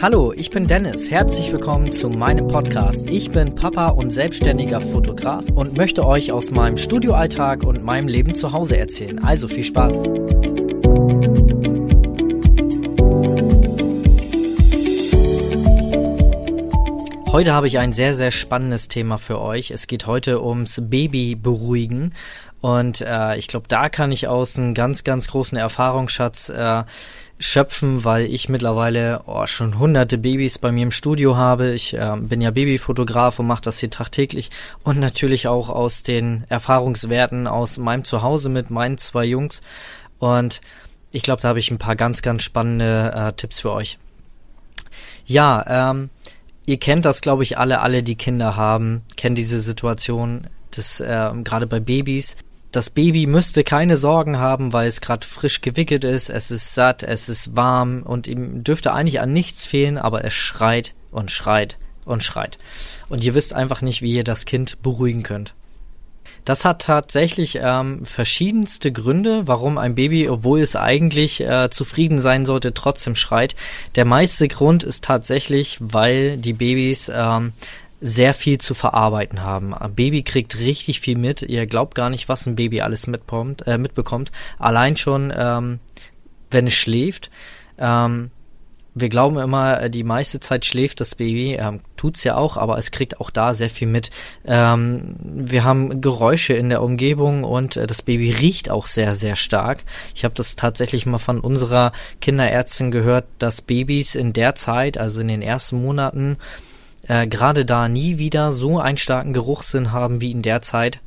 Hallo, ich bin Dennis. Herzlich willkommen zu meinem Podcast. Ich bin Papa und selbstständiger Fotograf und möchte euch aus meinem Studioalltag und meinem Leben zu Hause erzählen. Also viel Spaß. Heute habe ich ein sehr, sehr spannendes Thema für euch. Es geht heute ums Baby beruhigen. Und äh, ich glaube, da kann ich aus einem ganz, ganz großen Erfahrungsschatz äh, schöpfen, weil ich mittlerweile oh, schon hunderte Babys bei mir im Studio habe. Ich äh, bin ja Babyfotograf und mache das hier tagtäglich und natürlich auch aus den Erfahrungswerten aus meinem Zuhause mit meinen zwei Jungs. Und ich glaube, da habe ich ein paar ganz, ganz spannende äh, Tipps für euch. Ja, ähm, ihr kennt das, glaube ich, alle, alle, die Kinder haben, kennen diese Situation, das äh, gerade bei Babys das Baby müsste keine Sorgen haben, weil es gerade frisch gewickelt ist, es ist satt, es ist warm und ihm dürfte eigentlich an nichts fehlen, aber es schreit und schreit und schreit. Und ihr wisst einfach nicht, wie ihr das Kind beruhigen könnt. Das hat tatsächlich ähm, verschiedenste Gründe, warum ein Baby, obwohl es eigentlich äh, zufrieden sein sollte, trotzdem schreit. Der meiste Grund ist tatsächlich, weil die Babys ähm, sehr viel zu verarbeiten haben. Ein Baby kriegt richtig viel mit. Ihr glaubt gar nicht, was ein Baby alles mitbekommt. Äh, mitbekommt. Allein schon, ähm, wenn es schläft. Ähm, wir glauben immer, äh, die meiste Zeit schläft das Baby, ähm, tut's ja auch, aber es kriegt auch da sehr viel mit. Ähm, wir haben Geräusche in der Umgebung und äh, das Baby riecht auch sehr, sehr stark. Ich habe das tatsächlich mal von unserer Kinderärztin gehört, dass Babys in der Zeit, also in den ersten Monaten, äh, gerade da nie wieder so einen starken Geruchssinn haben wie in der Zeit.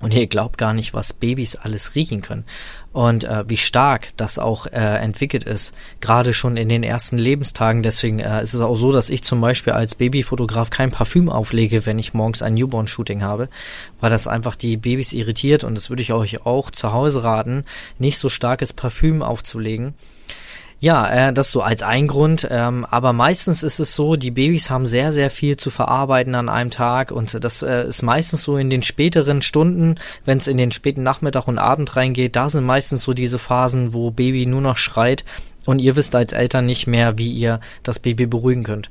Und ihr glaubt gar nicht, was Babys alles riechen können und äh, wie stark das auch äh, entwickelt ist, gerade schon in den ersten Lebenstagen. Deswegen äh, ist es auch so, dass ich zum Beispiel als Babyfotograf kein Parfüm auflege, wenn ich morgens ein Newborn-Shooting habe, weil das einfach die Babys irritiert und das würde ich euch auch zu Hause raten, nicht so starkes Parfüm aufzulegen. Ja, äh, das so als ein Grund. Ähm, aber meistens ist es so, die Babys haben sehr, sehr viel zu verarbeiten an einem Tag und das äh, ist meistens so in den späteren Stunden, wenn es in den späten Nachmittag und Abend reingeht, da sind meistens so diese Phasen, wo Baby nur noch schreit und ihr wisst als Eltern nicht mehr, wie ihr das Baby beruhigen könnt.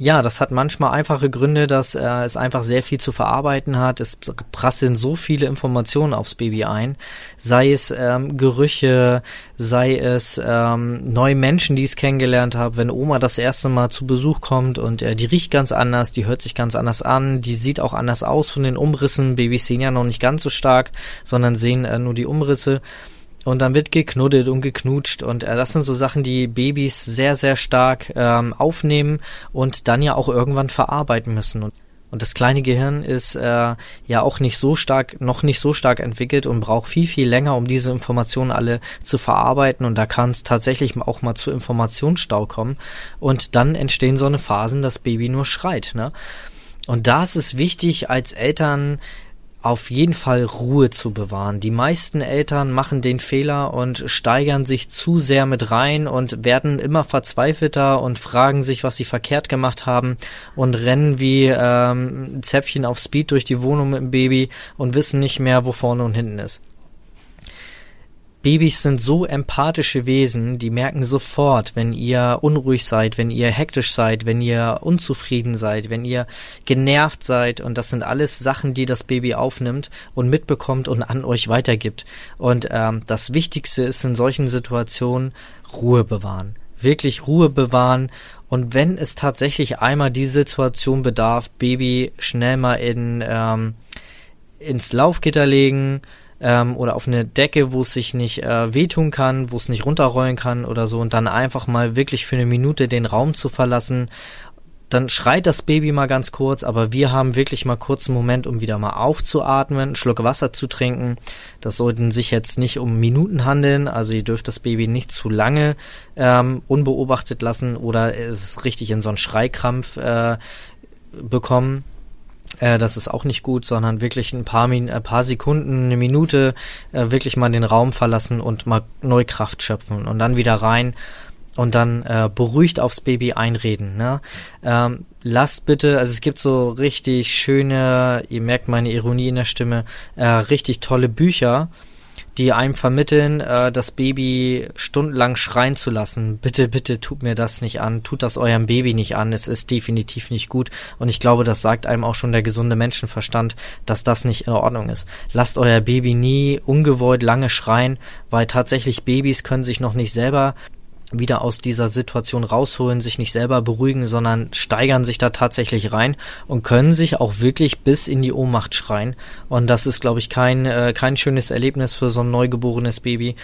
Ja, das hat manchmal einfache Gründe, dass äh, es einfach sehr viel zu verarbeiten hat. Es prasseln so viele Informationen aufs Baby ein, sei es ähm, Gerüche, sei es ähm, neue Menschen, die es kennengelernt haben. Wenn Oma das erste Mal zu Besuch kommt und äh, die riecht ganz anders, die hört sich ganz anders an, die sieht auch anders aus von den Umrissen. Babys sehen ja noch nicht ganz so stark, sondern sehen äh, nur die Umrisse. Und dann wird geknuddelt und geknutscht. Und äh, das sind so Sachen, die Babys sehr, sehr stark ähm, aufnehmen und dann ja auch irgendwann verarbeiten müssen. Und, und das kleine Gehirn ist äh, ja auch nicht so stark, noch nicht so stark entwickelt und braucht viel, viel länger, um diese Informationen alle zu verarbeiten. Und da kann es tatsächlich auch mal zu Informationsstau kommen. Und dann entstehen so eine Phasen, das Baby nur schreit. Ne? Und da ist es wichtig, als Eltern auf jeden Fall Ruhe zu bewahren. Die meisten Eltern machen den Fehler und steigern sich zu sehr mit rein und werden immer verzweifelter und fragen sich, was sie verkehrt gemacht haben und rennen wie ähm, Zäpfchen auf Speed durch die Wohnung mit dem Baby und wissen nicht mehr, wo vorne und hinten ist. Babys sind so empathische Wesen, die merken sofort, wenn ihr unruhig seid, wenn ihr hektisch seid, wenn ihr unzufrieden seid, wenn ihr genervt seid und das sind alles Sachen, die das Baby aufnimmt und mitbekommt und an euch weitergibt. Und ähm, das Wichtigste ist in solchen Situationen Ruhe bewahren. Wirklich Ruhe bewahren und wenn es tatsächlich einmal die Situation bedarf, Baby schnell mal in ähm, ins Laufgitter legen, ähm, oder auf eine Decke, wo es sich nicht äh, wehtun kann, wo es nicht runterrollen kann oder so und dann einfach mal wirklich für eine Minute den Raum zu verlassen. Dann schreit das Baby mal ganz kurz, aber wir haben wirklich mal kurz einen Moment, um wieder mal aufzuatmen, einen Schluck Wasser zu trinken. Das sollten sich jetzt nicht um Minuten handeln, also ihr dürft das Baby nicht zu lange ähm, unbeobachtet lassen oder es richtig in so einen Schreikrampf äh, bekommen äh, das ist auch nicht gut, sondern wirklich ein paar, Min ein paar Sekunden, eine Minute äh, wirklich mal den Raum verlassen und mal Neukraft schöpfen und dann wieder rein und dann äh, beruhigt aufs Baby einreden. Ne? Ähm, lasst bitte, also es gibt so richtig schöne, ihr merkt meine Ironie in der Stimme, äh, richtig tolle Bücher, die einem vermitteln, äh, das Baby stundenlang schreien zu lassen. Bitte, bitte tut mir das nicht an, tut das eurem Baby nicht an. Es ist definitiv nicht gut. Und ich glaube, das sagt einem auch schon der gesunde Menschenverstand, dass das nicht in Ordnung ist. Lasst euer Baby nie ungewollt lange schreien, weil tatsächlich Babys können sich noch nicht selber wieder aus dieser Situation rausholen, sich nicht selber beruhigen, sondern steigern sich da tatsächlich rein und können sich auch wirklich bis in die Ohnmacht schreien. Und das ist, glaube ich, kein, äh, kein schönes Erlebnis für so ein neugeborenes Baby.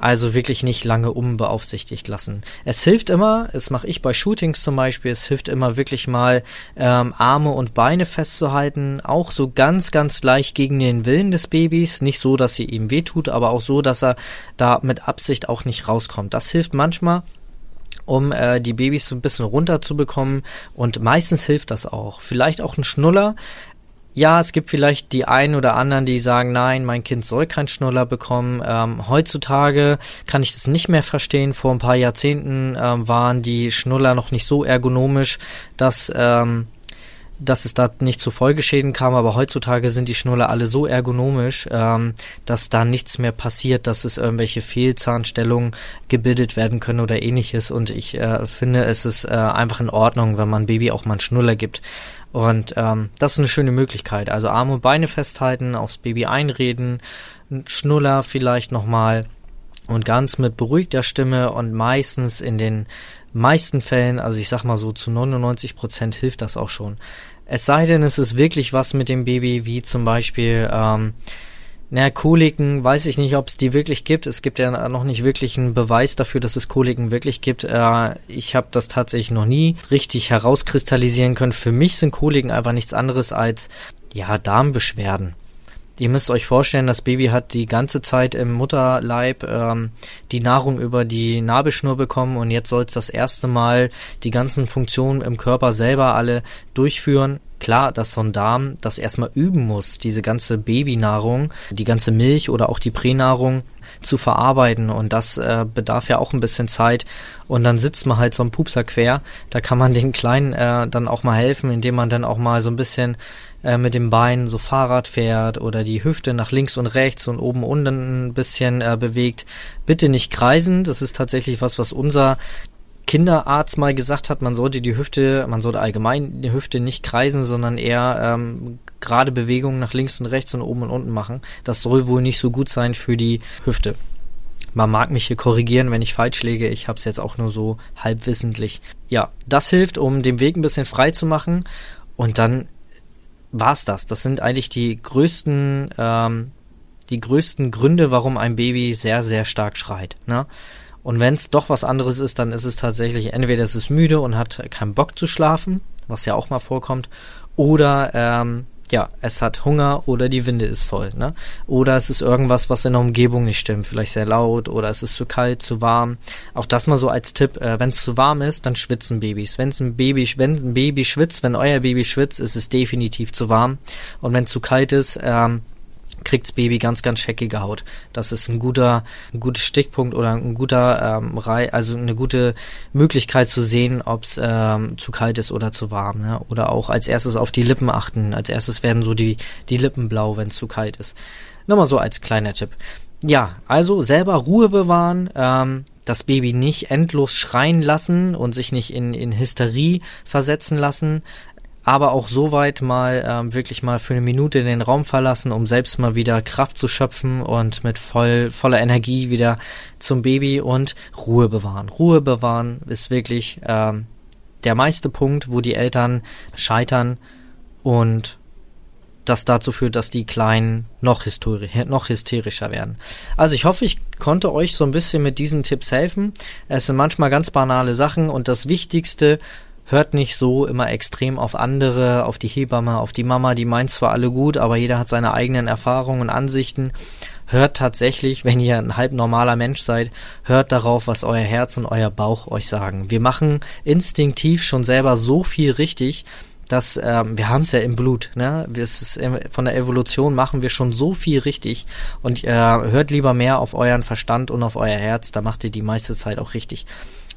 Also wirklich nicht lange unbeaufsichtigt lassen. Es hilft immer, das mache ich bei Shootings zum Beispiel, es hilft immer wirklich mal ähm, Arme und Beine festzuhalten, auch so ganz, ganz leicht gegen den Willen des Babys. Nicht so, dass sie ihm wehtut, aber auch so, dass er da mit Absicht auch nicht rauskommt. Das hilft manchmal um äh, die Babys so ein bisschen runterzubekommen und meistens hilft das auch. Vielleicht auch ein Schnuller, ja, es gibt vielleicht die einen oder anderen, die sagen, nein, mein Kind soll keinen Schnuller bekommen. Ähm, heutzutage kann ich das nicht mehr verstehen. Vor ein paar Jahrzehnten ähm, waren die Schnuller noch nicht so ergonomisch, dass, ähm, dass es da nicht zu Folgeschäden kam. Aber heutzutage sind die Schnuller alle so ergonomisch, ähm, dass da nichts mehr passiert, dass es irgendwelche Fehlzahnstellungen gebildet werden können oder ähnliches. Und ich äh, finde, es ist äh, einfach in Ordnung, wenn man Baby auch mal einen Schnuller gibt. Und ähm, das ist eine schöne Möglichkeit. Also Arme und Beine festhalten, aufs Baby einreden, ein Schnuller vielleicht nochmal und ganz mit beruhigter Stimme und meistens in den meisten Fällen, also ich sag mal so zu 99 Prozent hilft das auch schon. Es sei denn, es ist wirklich was mit dem Baby, wie zum Beispiel ähm, naja, Koliken, weiß ich nicht, ob es die wirklich gibt. Es gibt ja noch nicht wirklich einen Beweis dafür, dass es Koliken wirklich gibt. Äh, ich habe das tatsächlich noch nie richtig herauskristallisieren können. Für mich sind Koliken einfach nichts anderes als, ja, Darmbeschwerden. Ihr müsst euch vorstellen, das Baby hat die ganze Zeit im Mutterleib ähm, die Nahrung über die Nabelschnur bekommen und jetzt soll es das erste Mal die ganzen Funktionen im Körper selber alle durchführen. Klar, dass so ein Darm das erstmal üben muss, diese ganze Babynahrung, die ganze Milch oder auch die Pränahrung zu verarbeiten. Und das äh, bedarf ja auch ein bisschen Zeit. Und dann sitzt man halt so ein Pupser quer, da kann man den Kleinen äh, dann auch mal helfen, indem man dann auch mal so ein bisschen äh, mit dem Bein so Fahrrad fährt oder die Hüfte nach links und rechts und oben unten ein bisschen äh, bewegt. Bitte nicht kreisen, das ist tatsächlich was, was unser Kinderarzt mal gesagt hat, man sollte die Hüfte, man sollte allgemein die Hüfte nicht kreisen, sondern eher ähm, gerade Bewegungen nach links und rechts und oben und unten machen. Das soll wohl nicht so gut sein für die Hüfte. Man mag mich hier korrigieren, wenn ich falsch lege. Ich habe es jetzt auch nur so halbwissentlich. Ja, das hilft, um den Weg ein bisschen frei zu machen. Und dann war's das. Das sind eigentlich die größten, ähm, die größten Gründe, warum ein Baby sehr, sehr stark schreit. Ne? Und wenn es doch was anderes ist, dann ist es tatsächlich entweder es ist müde und hat keinen Bock zu schlafen, was ja auch mal vorkommt, oder ähm, ja, es hat Hunger oder die Winde ist voll, ne? Oder es ist irgendwas, was in der Umgebung nicht stimmt, vielleicht sehr laut oder es ist zu kalt, zu warm. Auch das mal so als Tipp, äh, wenn es zu warm ist, dann schwitzen Babys. Wenn ein Baby, wenn ein Baby schwitzt, wenn euer Baby schwitzt, ist es definitiv zu warm. Und wenn es zu kalt ist, ähm, kriegt's Baby ganz, ganz scheckige Haut. Das ist ein guter, ein guter Stickpunkt oder ein guter ähm, Rei also eine gute Möglichkeit zu sehen, ob's ähm, zu kalt ist oder zu warm. Ne? Oder auch als erstes auf die Lippen achten. Als erstes werden so die, die Lippen blau, wenn es zu kalt ist. Nochmal so als kleiner Tipp. Ja, also selber Ruhe bewahren, ähm, das Baby nicht endlos schreien lassen und sich nicht in, in Hysterie versetzen lassen, aber auch so weit mal ähm, wirklich mal für eine Minute den Raum verlassen, um selbst mal wieder Kraft zu schöpfen und mit voll, voller Energie wieder zum Baby und Ruhe bewahren. Ruhe bewahren ist wirklich ähm, der meiste Punkt, wo die Eltern scheitern und das dazu führt, dass die Kleinen noch, noch hysterischer werden. Also ich hoffe, ich konnte euch so ein bisschen mit diesen Tipps helfen. Es sind manchmal ganz banale Sachen und das Wichtigste hört nicht so immer extrem auf andere, auf die Hebamme, auf die Mama, die meint zwar alle gut, aber jeder hat seine eigenen Erfahrungen und Ansichten. Hört tatsächlich, wenn ihr ein halb normaler Mensch seid, hört darauf, was euer Herz und euer Bauch euch sagen. Wir machen instinktiv schon selber so viel richtig, dass ähm, wir haben es ja im Blut, ne? Ist, von der Evolution machen wir schon so viel richtig und äh, hört lieber mehr auf euren Verstand und auf euer Herz, da macht ihr die meiste Zeit auch richtig.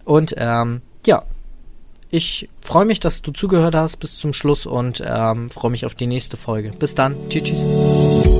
Und ähm, ja, ich freue mich, dass du zugehört hast bis zum Schluss und ähm, freue mich auf die nächste Folge. Bis dann. Tschüss. tschüss.